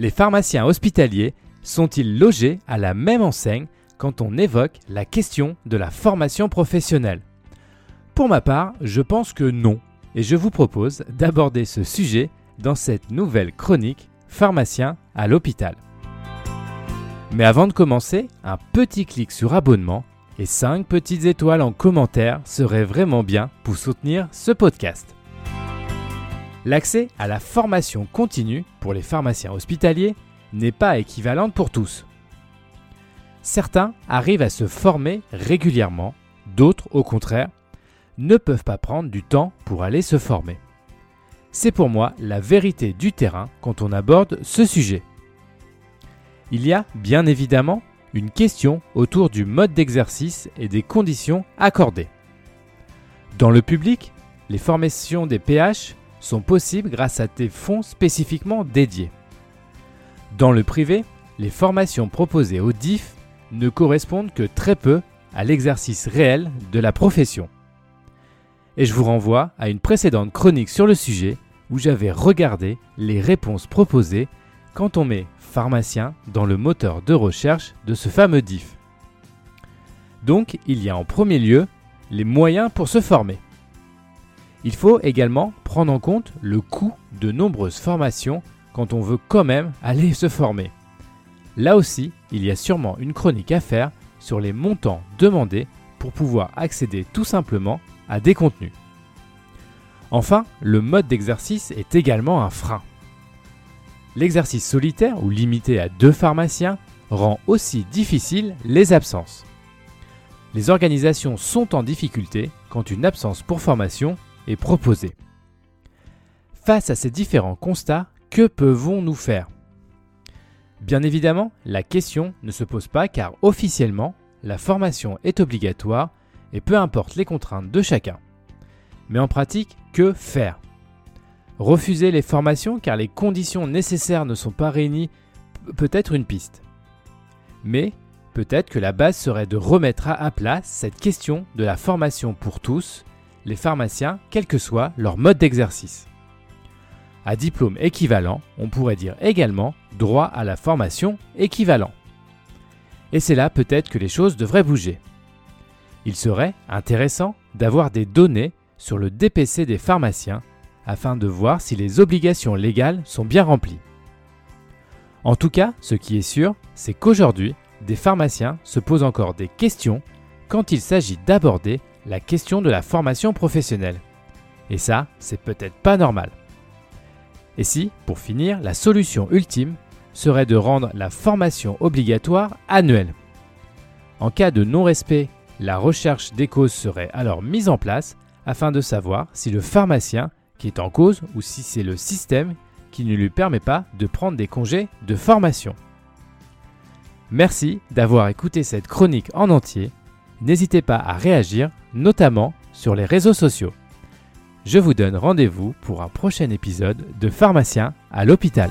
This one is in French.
Les pharmaciens hospitaliers sont-ils logés à la même enseigne quand on évoque la question de la formation professionnelle? Pour ma part, je pense que non, et je vous propose d'aborder ce sujet dans cette nouvelle chronique Pharmacien à l'hôpital. Mais avant de commencer, un petit clic sur abonnement et 5 petites étoiles en commentaire seraient vraiment bien pour soutenir ce podcast. L'accès à la formation continue pour les pharmaciens hospitaliers n'est pas équivalente pour tous. Certains arrivent à se former régulièrement, d'autres, au contraire, ne peuvent pas prendre du temps pour aller se former. C'est pour moi la vérité du terrain quand on aborde ce sujet. Il y a bien évidemment une question autour du mode d'exercice et des conditions accordées. Dans le public, les formations des PH sont possibles grâce à des fonds spécifiquement dédiés. Dans le privé, les formations proposées au DIF ne correspondent que très peu à l'exercice réel de la profession. Et je vous renvoie à une précédente chronique sur le sujet où j'avais regardé les réponses proposées quand on met pharmacien dans le moteur de recherche de ce fameux DIF. Donc il y a en premier lieu les moyens pour se former. Il faut également prendre en compte le coût de nombreuses formations quand on veut quand même aller se former. Là aussi, il y a sûrement une chronique à faire sur les montants demandés pour pouvoir accéder tout simplement à des contenus. Enfin, le mode d'exercice est également un frein. L'exercice solitaire ou limité à deux pharmaciens rend aussi difficile les absences. Les organisations sont en difficulté quand une absence pour formation est. Face à ces différents constats, que pouvons-nous faire? Bien évidemment, la question ne se pose pas car officiellement, la formation est obligatoire et peu importe les contraintes de chacun. Mais en pratique, que faire? Refuser les formations car les conditions nécessaires ne sont pas réunies peut être une piste. Mais peut-être que la base serait de remettre à plat cette question de la formation pour tous, les pharmaciens, quel que soit leur mode d'exercice. À diplôme équivalent, on pourrait dire également droit à la formation équivalent. Et c'est là peut-être que les choses devraient bouger. Il serait intéressant d'avoir des données sur le DPC des pharmaciens afin de voir si les obligations légales sont bien remplies. En tout cas, ce qui est sûr, c'est qu'aujourd'hui, des pharmaciens se posent encore des questions quand il s'agit d'aborder la question de la formation professionnelle. Et ça, c'est peut-être pas normal. Et si, pour finir, la solution ultime serait de rendre la formation obligatoire annuelle? En cas de non-respect, la recherche des causes serait alors mise en place afin de savoir si le pharmacien qui est en cause ou si c'est le système qui ne lui permet pas de prendre des congés de formation. Merci d'avoir écouté cette chronique en entier. N'hésitez pas à réagir, notamment sur les réseaux sociaux. Je vous donne rendez-vous pour un prochain épisode de Pharmacien à l'hôpital.